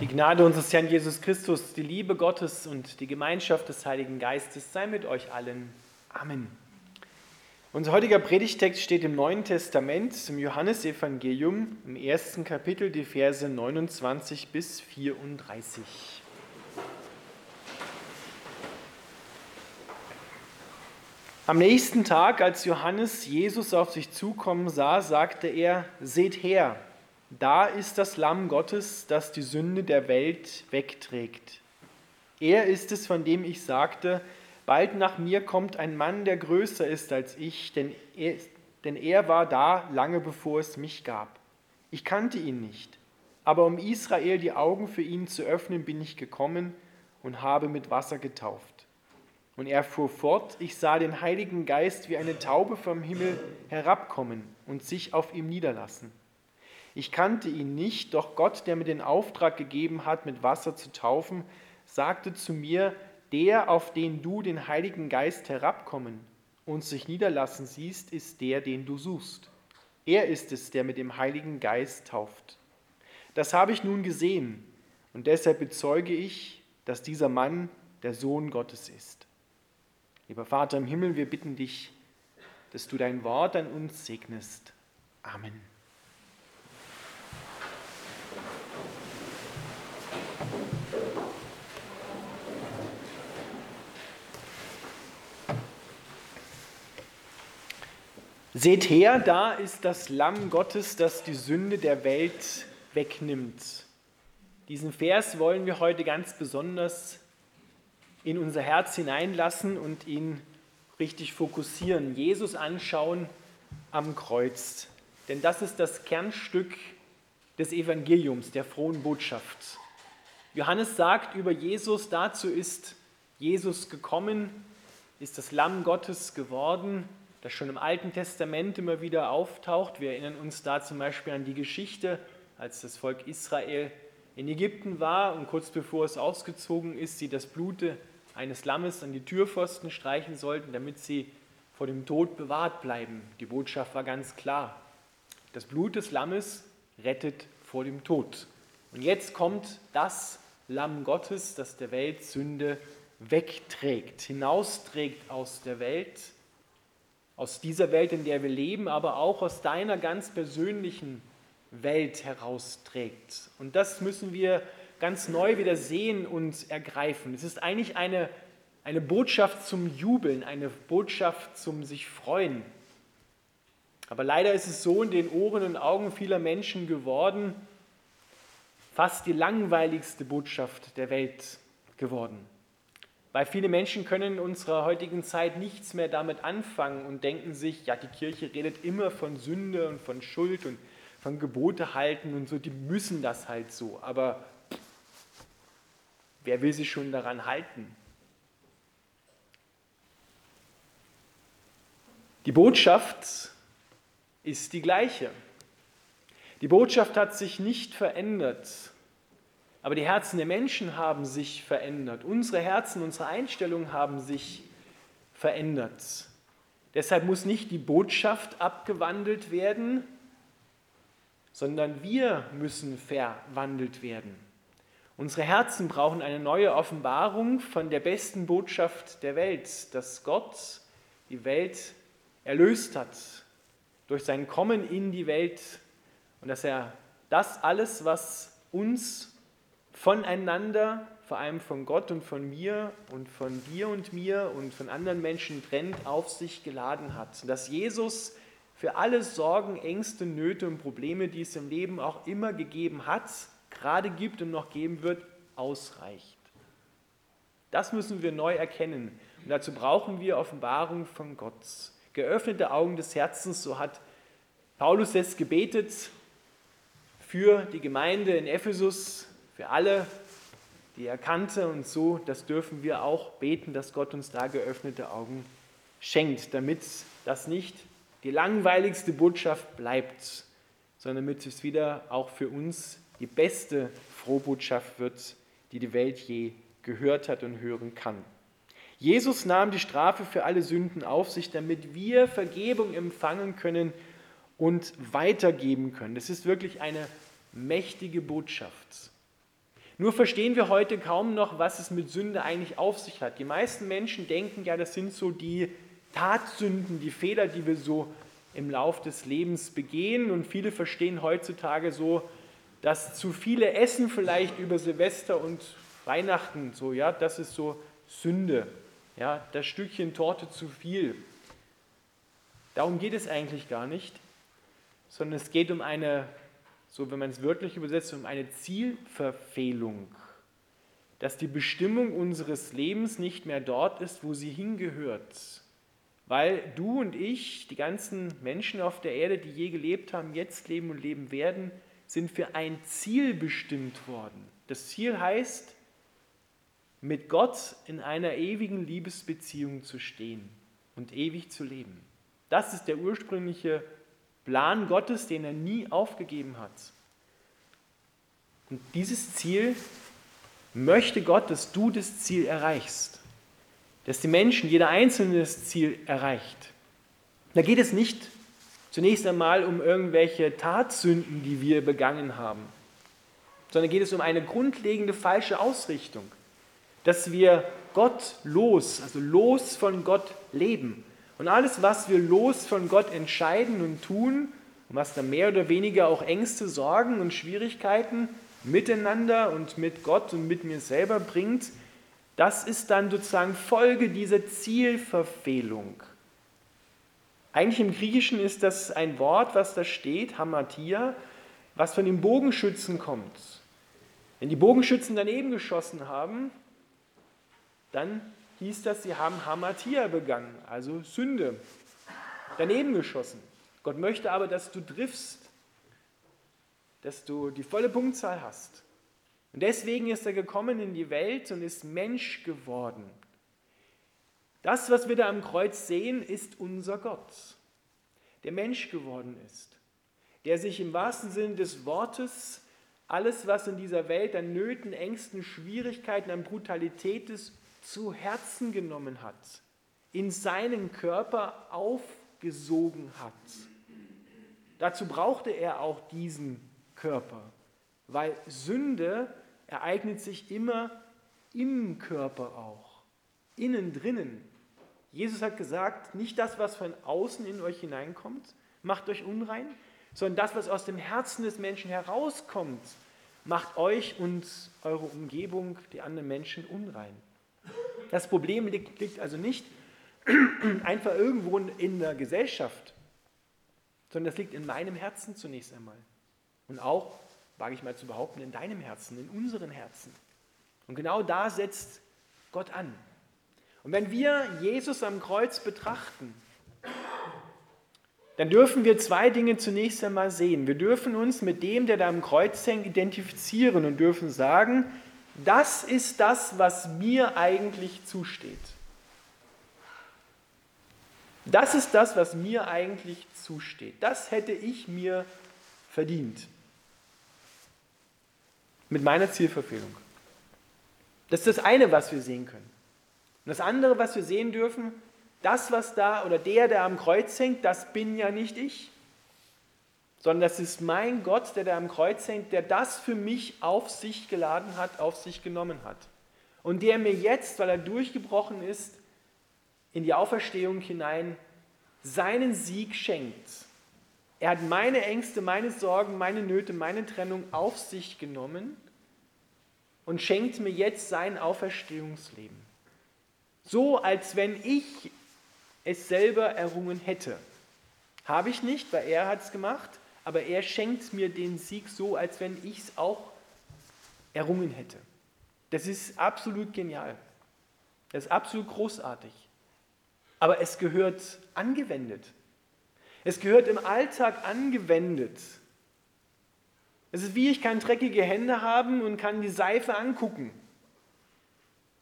Die Gnade unseres Herrn Jesus Christus, die Liebe Gottes und die Gemeinschaft des Heiligen Geistes sei mit euch allen. Amen. Unser heutiger Predigtext steht im Neuen Testament, im Johannesevangelium, im ersten Kapitel, die Verse 29 bis 34. Am nächsten Tag, als Johannes Jesus auf sich zukommen sah, sagte er, Seht her, da ist das Lamm Gottes, das die Sünde der Welt wegträgt. Er ist es, von dem ich sagte, bald nach mir kommt ein Mann, der größer ist als ich, denn er, denn er war da lange bevor es mich gab. Ich kannte ihn nicht, aber um Israel die Augen für ihn zu öffnen, bin ich gekommen und habe mit Wasser getauft. Und er fuhr fort, ich sah den Heiligen Geist wie eine Taube vom Himmel herabkommen und sich auf ihm niederlassen. Ich kannte ihn nicht, doch Gott, der mir den Auftrag gegeben hat, mit Wasser zu taufen, sagte zu mir, der, auf den du den Heiligen Geist herabkommen und sich niederlassen siehst, ist der, den du suchst. Er ist es, der mit dem Heiligen Geist tauft. Das habe ich nun gesehen und deshalb bezeuge ich, dass dieser Mann der Sohn Gottes ist. Lieber Vater im Himmel, wir bitten dich, dass du dein Wort an uns segnest. Amen. Seht her, da ist das Lamm Gottes, das die Sünde der Welt wegnimmt. Diesen Vers wollen wir heute ganz besonders in unser Herz hineinlassen und ihn richtig fokussieren. Jesus anschauen am Kreuz. Denn das ist das Kernstück des Evangeliums, der frohen Botschaft. Johannes sagt über Jesus, dazu ist Jesus gekommen, ist das Lamm Gottes geworden das schon im Alten Testament immer wieder auftaucht. Wir erinnern uns da zum Beispiel an die Geschichte, als das Volk Israel in Ägypten war und kurz bevor es ausgezogen ist, sie das Blut eines Lammes an die Türpfosten streichen sollten, damit sie vor dem Tod bewahrt bleiben. Die Botschaft war ganz klar. Das Blut des Lammes rettet vor dem Tod. Und jetzt kommt das Lamm Gottes, das der Welt Sünde wegträgt, hinausträgt aus der Welt aus dieser Welt, in der wir leben, aber auch aus deiner ganz persönlichen Welt herausträgt. Und das müssen wir ganz neu wieder sehen und ergreifen. Es ist eigentlich eine, eine Botschaft zum Jubeln, eine Botschaft zum sich freuen. Aber leider ist es so in den Ohren und Augen vieler Menschen geworden, fast die langweiligste Botschaft der Welt geworden. Weil viele Menschen können in unserer heutigen Zeit nichts mehr damit anfangen und denken sich, ja, die Kirche redet immer von Sünde und von Schuld und von Gebote halten und so, die müssen das halt so. Aber wer will sich schon daran halten? Die Botschaft ist die gleiche. Die Botschaft hat sich nicht verändert. Aber die Herzen der Menschen haben sich verändert. Unsere Herzen, unsere Einstellungen haben sich verändert. Deshalb muss nicht die Botschaft abgewandelt werden, sondern wir müssen verwandelt werden. Unsere Herzen brauchen eine neue Offenbarung von der besten Botschaft der Welt, dass Gott die Welt erlöst hat durch sein Kommen in die Welt und dass er das alles, was uns voneinander, vor allem von Gott und von mir und von dir und mir und von anderen Menschen trennt, auf sich geladen hat. Dass Jesus für alle Sorgen, Ängste, Nöte und Probleme, die es im Leben auch immer gegeben hat, gerade gibt und noch geben wird, ausreicht. Das müssen wir neu erkennen. Und dazu brauchen wir Offenbarung von Gott. Geöffnete Augen des Herzens, so hat Paulus es gebetet für die Gemeinde in Ephesus, für alle, die er kannte. Und so, das dürfen wir auch beten, dass Gott uns da geöffnete Augen schenkt, damit das nicht die langweiligste Botschaft bleibt, sondern damit es wieder auch für uns die beste Frohbotschaft wird, die die Welt je gehört hat und hören kann. Jesus nahm die Strafe für alle Sünden auf sich, damit wir Vergebung empfangen können und weitergeben können. Das ist wirklich eine mächtige Botschaft. Nur verstehen wir heute kaum noch, was es mit Sünde eigentlich auf sich hat. Die meisten Menschen denken ja, das sind so die Tatsünden, die Fehler, die wir so im Lauf des Lebens begehen. Und viele verstehen heutzutage so, dass zu viele Essen vielleicht über Silvester und Weihnachten, so, ja, das ist so Sünde. Ja, das Stückchen Torte zu viel. Darum geht es eigentlich gar nicht, sondern es geht um eine, so wenn man es wörtlich übersetzt, um eine Zielverfehlung. Dass die Bestimmung unseres Lebens nicht mehr dort ist, wo sie hingehört. Weil du und ich, die ganzen Menschen auf der Erde, die je gelebt haben, jetzt leben und leben werden, sind für ein Ziel bestimmt worden. Das Ziel heißt, mit Gott in einer ewigen Liebesbeziehung zu stehen und ewig zu leben. Das ist der ursprüngliche Plan Gottes, den er nie aufgegeben hat. Und dieses Ziel möchte Gott, dass du das Ziel erreichst, dass die Menschen, jeder Einzelne das Ziel erreicht. Da geht es nicht zunächst einmal um irgendwelche Tatsünden, die wir begangen haben, sondern geht es um eine grundlegende falsche Ausrichtung dass wir Gott los, also los von Gott leben. Und alles, was wir los von Gott entscheiden und tun, und was dann mehr oder weniger auch Ängste, Sorgen und Schwierigkeiten miteinander und mit Gott und mit mir selber bringt, das ist dann sozusagen Folge dieser Zielverfehlung. Eigentlich im Griechischen ist das ein Wort, was da steht, Hamatia, was von den Bogenschützen kommt. Wenn die Bogenschützen daneben geschossen haben, dann hieß das, sie haben Hamatia begangen, also Sünde, daneben geschossen. Gott möchte aber, dass du triffst, dass du die volle Punktzahl hast. Und deswegen ist er gekommen in die Welt und ist Mensch geworden. Das, was wir da am Kreuz sehen, ist unser Gott, der Mensch geworden ist, der sich im wahrsten Sinne des Wortes alles, was in dieser Welt an Nöten, Ängsten, Schwierigkeiten, an Brutalität ist, zu Herzen genommen hat, in seinen Körper aufgesogen hat. Dazu brauchte er auch diesen Körper, weil Sünde ereignet sich immer im Körper auch, innen drinnen. Jesus hat gesagt, nicht das, was von außen in euch hineinkommt, macht euch unrein, sondern das, was aus dem Herzen des Menschen herauskommt, macht euch und eure Umgebung, die anderen Menschen unrein. Das Problem liegt, liegt also nicht einfach irgendwo in der Gesellschaft, sondern das liegt in meinem Herzen zunächst einmal. Und auch, wage ich mal zu behaupten, in deinem Herzen, in unseren Herzen. Und genau da setzt Gott an. Und wenn wir Jesus am Kreuz betrachten, dann dürfen wir zwei Dinge zunächst einmal sehen. Wir dürfen uns mit dem, der da am Kreuz hängt, identifizieren und dürfen sagen, das ist das, was mir eigentlich zusteht. Das ist das, was mir eigentlich zusteht. Das hätte ich mir verdient. Mit meiner Zielverfehlung. Das ist das eine, was wir sehen können. Und das andere, was wir sehen dürfen, das, was da oder der, der am Kreuz hängt, das bin ja nicht ich sondern das ist mein Gott, der da am Kreuz hängt, der das für mich auf sich geladen hat, auf sich genommen hat. Und der mir jetzt, weil er durchgebrochen ist, in die Auferstehung hinein seinen Sieg schenkt. Er hat meine Ängste, meine Sorgen, meine Nöte, meine Trennung auf sich genommen und schenkt mir jetzt sein Auferstehungsleben. So, als wenn ich es selber errungen hätte. Habe ich nicht, weil er hat es gemacht, aber er schenkt mir den Sieg so, als wenn ich es auch errungen hätte. Das ist absolut genial. Das ist absolut großartig. Aber es gehört angewendet. Es gehört im Alltag angewendet. Es ist wie ich kann dreckige Hände haben und kann die Seife angucken.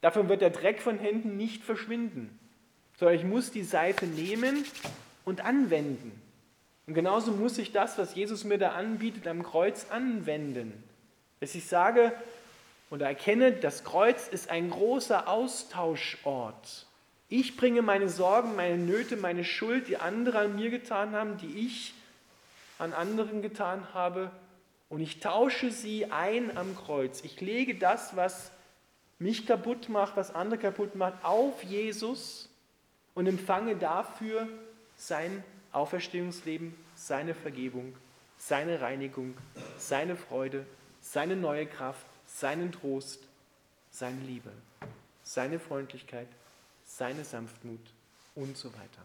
Davon wird der Dreck von Händen nicht verschwinden, sondern ich muss die Seife nehmen und anwenden. Und genauso muss ich das, was Jesus mir da anbietet, am Kreuz anwenden. Dass ich sage oder erkenne, das Kreuz ist ein großer Austauschort. Ich bringe meine Sorgen, meine Nöte, meine Schuld, die andere an mir getan haben, die ich an anderen getan habe, und ich tausche sie ein am Kreuz. Ich lege das, was mich kaputt macht, was andere kaputt macht, auf Jesus und empfange dafür sein Auferstehungsleben, seine Vergebung, seine Reinigung, seine Freude, seine neue Kraft, seinen Trost, seine Liebe, seine Freundlichkeit, seine Sanftmut und so weiter.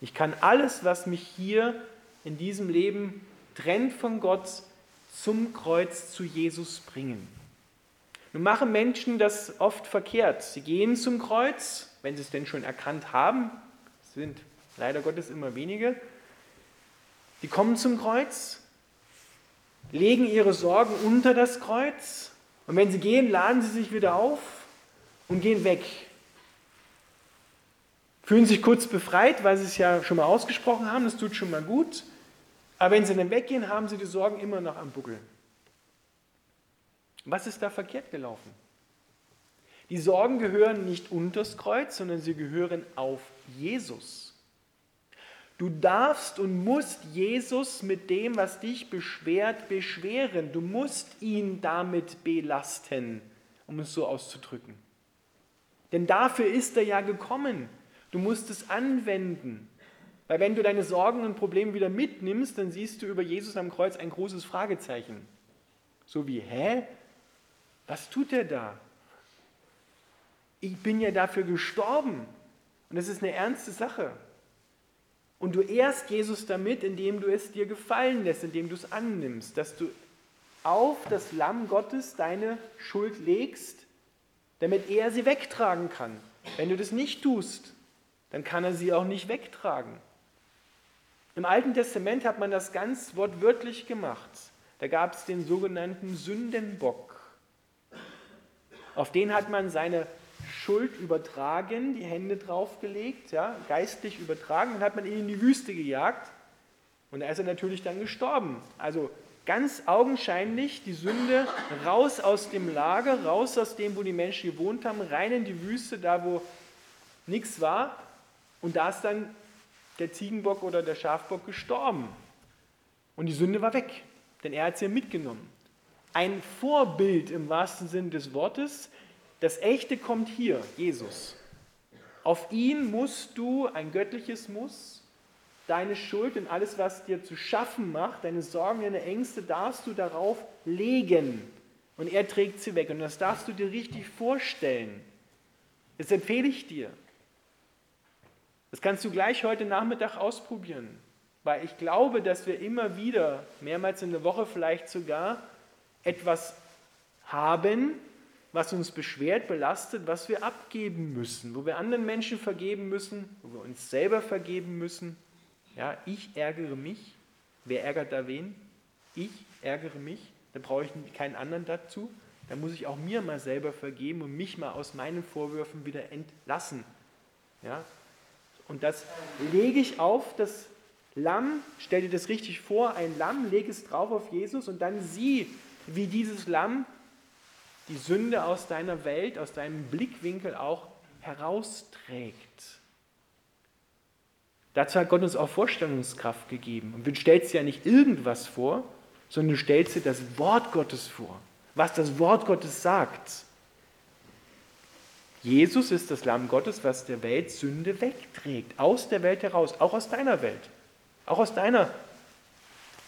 Ich kann alles, was mich hier in diesem Leben trennt von Gott, zum Kreuz zu Jesus bringen. Nun machen Menschen das oft verkehrt. Sie gehen zum Kreuz, wenn sie es denn schon erkannt haben, sind leider Gottes immer wenige, die kommen zum Kreuz, legen ihre Sorgen unter das Kreuz und wenn sie gehen, laden sie sich wieder auf und gehen weg. Fühlen sich kurz befreit, weil sie es ja schon mal ausgesprochen haben, das tut schon mal gut. Aber wenn sie dann weggehen, haben sie die Sorgen immer noch am Buckel. Was ist da verkehrt gelaufen? Die Sorgen gehören nicht unters Kreuz, sondern sie gehören auf Jesus. Du darfst und musst Jesus mit dem, was dich beschwert, beschweren. Du musst ihn damit belasten, um es so auszudrücken. Denn dafür ist er ja gekommen. Du musst es anwenden. Weil wenn du deine Sorgen und Probleme wieder mitnimmst, dann siehst du über Jesus am Kreuz ein großes Fragezeichen. So wie, hä? Was tut er da? Ich bin ja dafür gestorben. Und das ist eine ernste Sache. Und du ehrst Jesus damit, indem du es dir gefallen lässt, indem du es annimmst, dass du auf das Lamm Gottes deine Schuld legst, damit er sie wegtragen kann. Wenn du das nicht tust, dann kann er sie auch nicht wegtragen. Im Alten Testament hat man das ganz wortwörtlich gemacht. Da gab es den sogenannten Sündenbock. Auf den hat man seine Schuld übertragen, die Hände draufgelegt, ja, geistlich übertragen, und hat man ihn in die Wüste gejagt. Und da ist er natürlich dann gestorben. Also ganz augenscheinlich die Sünde raus aus dem Lager, raus aus dem, wo die Menschen gewohnt haben, rein in die Wüste, da wo nichts war. Und da ist dann der Ziegenbock oder der Schafbock gestorben. Und die Sünde war weg, denn er hat sie mitgenommen. Ein Vorbild im wahrsten Sinn des Wortes. Das Echte kommt hier, Jesus. Auf ihn musst du, ein göttliches Muss, deine Schuld und alles, was dir zu schaffen macht, deine Sorgen, deine Ängste, darfst du darauf legen. Und er trägt sie weg. Und das darfst du dir richtig vorstellen. Das empfehle ich dir. Das kannst du gleich heute Nachmittag ausprobieren, weil ich glaube, dass wir immer wieder, mehrmals in der Woche vielleicht sogar, etwas haben, was uns beschwert, belastet, was wir abgeben müssen, wo wir anderen Menschen vergeben müssen, wo wir uns selber vergeben müssen. Ja, ich ärgere mich. Wer ärgert da wen? Ich ärgere mich. Da brauche ich keinen anderen dazu. Da muss ich auch mir mal selber vergeben und mich mal aus meinen Vorwürfen wieder entlassen. Ja, und das lege ich auf das Lamm, stell dir das richtig vor, ein Lamm, lege es drauf auf Jesus und dann sieh, wie dieses Lamm die Sünde aus deiner Welt, aus deinem Blickwinkel auch herausträgt. Dazu hat Gott uns auch Vorstellungskraft gegeben. Und du stellst dir ja nicht irgendwas vor, sondern du stellst dir das Wort Gottes vor, was das Wort Gottes sagt. Jesus ist das Lamm Gottes, was der Welt Sünde wegträgt, aus der Welt heraus, auch aus deiner Welt, auch aus deiner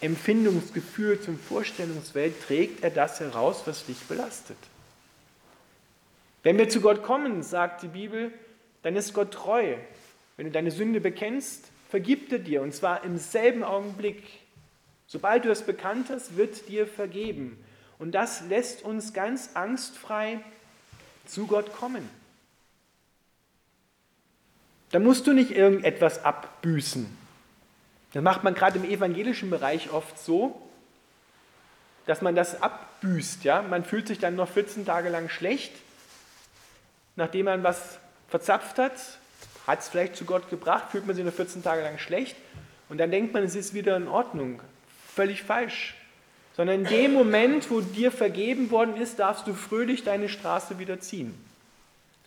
Empfindungsgefühl zum Vorstellungswelt trägt er das heraus, was dich belastet. Wenn wir zu Gott kommen, sagt die Bibel, dann ist Gott treu. Wenn du deine Sünde bekennst, vergibt er dir, und zwar im selben Augenblick. Sobald du es bekannt hast, wird dir vergeben. Und das lässt uns ganz angstfrei zu Gott kommen. Da musst du nicht irgendetwas abbüßen. Das macht man gerade im evangelischen Bereich oft so, dass man das abbüßt. Ja? Man fühlt sich dann noch 14 Tage lang schlecht, nachdem man was verzapft hat, hat es vielleicht zu Gott gebracht, fühlt man sich noch 14 Tage lang schlecht und dann denkt man, es ist wieder in Ordnung. Völlig falsch. Sondern in dem Moment, wo dir vergeben worden ist, darfst du fröhlich deine Straße wieder ziehen.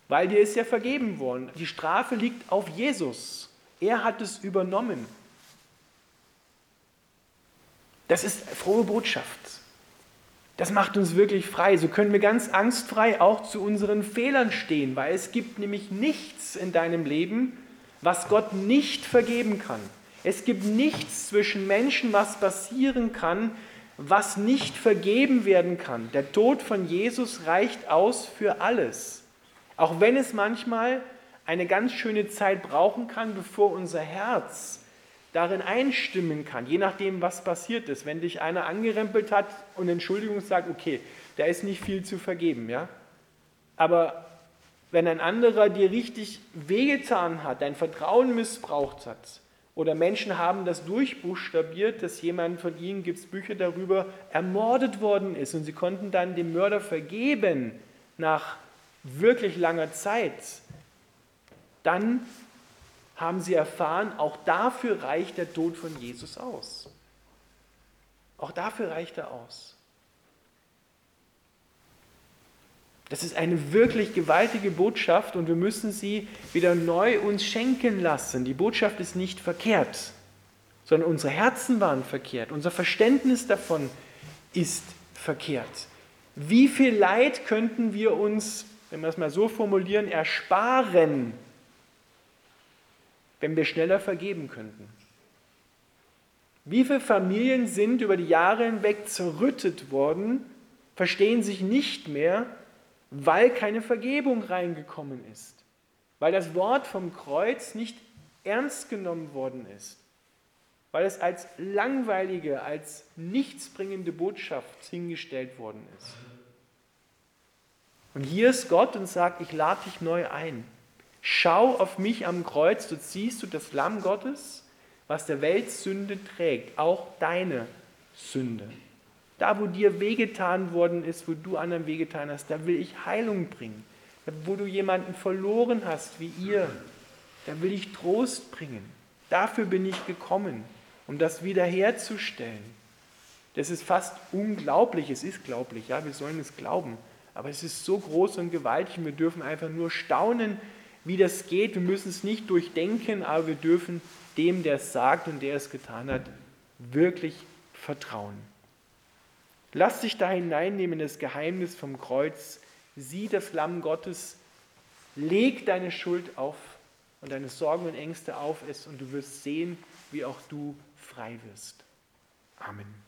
Weil dir ist ja vergeben worden. Die Strafe liegt auf Jesus. Er hat es übernommen. Das ist frohe Botschaft. Das macht uns wirklich frei. So können wir ganz angstfrei auch zu unseren Fehlern stehen, weil es gibt nämlich nichts in deinem Leben, was Gott nicht vergeben kann. Es gibt nichts zwischen Menschen, was passieren kann, was nicht vergeben werden kann. Der Tod von Jesus reicht aus für alles. Auch wenn es manchmal eine ganz schöne Zeit brauchen kann, bevor unser Herz darin einstimmen kann, je nachdem, was passiert ist. Wenn dich einer angerempelt hat und Entschuldigung sagt, okay, da ist nicht viel zu vergeben, ja. Aber wenn ein anderer dir richtig wehgetan hat, dein Vertrauen missbraucht hat, oder Menschen haben das durchbuchstabiert, dass jemand von ihnen, gibt es Bücher darüber, ermordet worden ist und sie konnten dann dem Mörder vergeben nach wirklich langer Zeit, dann haben sie erfahren, auch dafür reicht der Tod von Jesus aus. Auch dafür reicht er aus. Das ist eine wirklich gewaltige Botschaft und wir müssen sie wieder neu uns schenken lassen. Die Botschaft ist nicht verkehrt, sondern unsere Herzen waren verkehrt. Unser Verständnis davon ist verkehrt. Wie viel Leid könnten wir uns, wenn wir es mal so formulieren, ersparen, wenn wir schneller vergeben könnten? Wie viele Familien sind über die Jahre hinweg zerrüttet worden, verstehen sich nicht mehr, weil keine Vergebung reingekommen ist, weil das Wort vom Kreuz nicht ernst genommen worden ist, weil es als langweilige, als nichtsbringende Botschaft hingestellt worden ist. Und hier ist Gott und sagt, ich lade dich neu ein. Schau auf mich am Kreuz, du ziehst du das Lamm Gottes, was der Welt Sünde trägt, auch deine Sünde. Da, wo dir wehgetan worden ist, wo du anderen wehgetan hast, da will ich Heilung bringen. Da, wo du jemanden verloren hast, wie ihr, da will ich Trost bringen. Dafür bin ich gekommen, um das wiederherzustellen. Das ist fast unglaublich, es ist glaublich, ja, wir sollen es glauben. Aber es ist so groß und gewaltig und wir dürfen einfach nur staunen, wie das geht. Wir müssen es nicht durchdenken, aber wir dürfen dem, der es sagt und der es getan hat, wirklich vertrauen. Lass dich da hineinnehmen in das Geheimnis vom Kreuz. Sieh das Lamm Gottes. Leg deine Schuld auf und deine Sorgen und Ängste auf es und du wirst sehen, wie auch du frei wirst. Amen.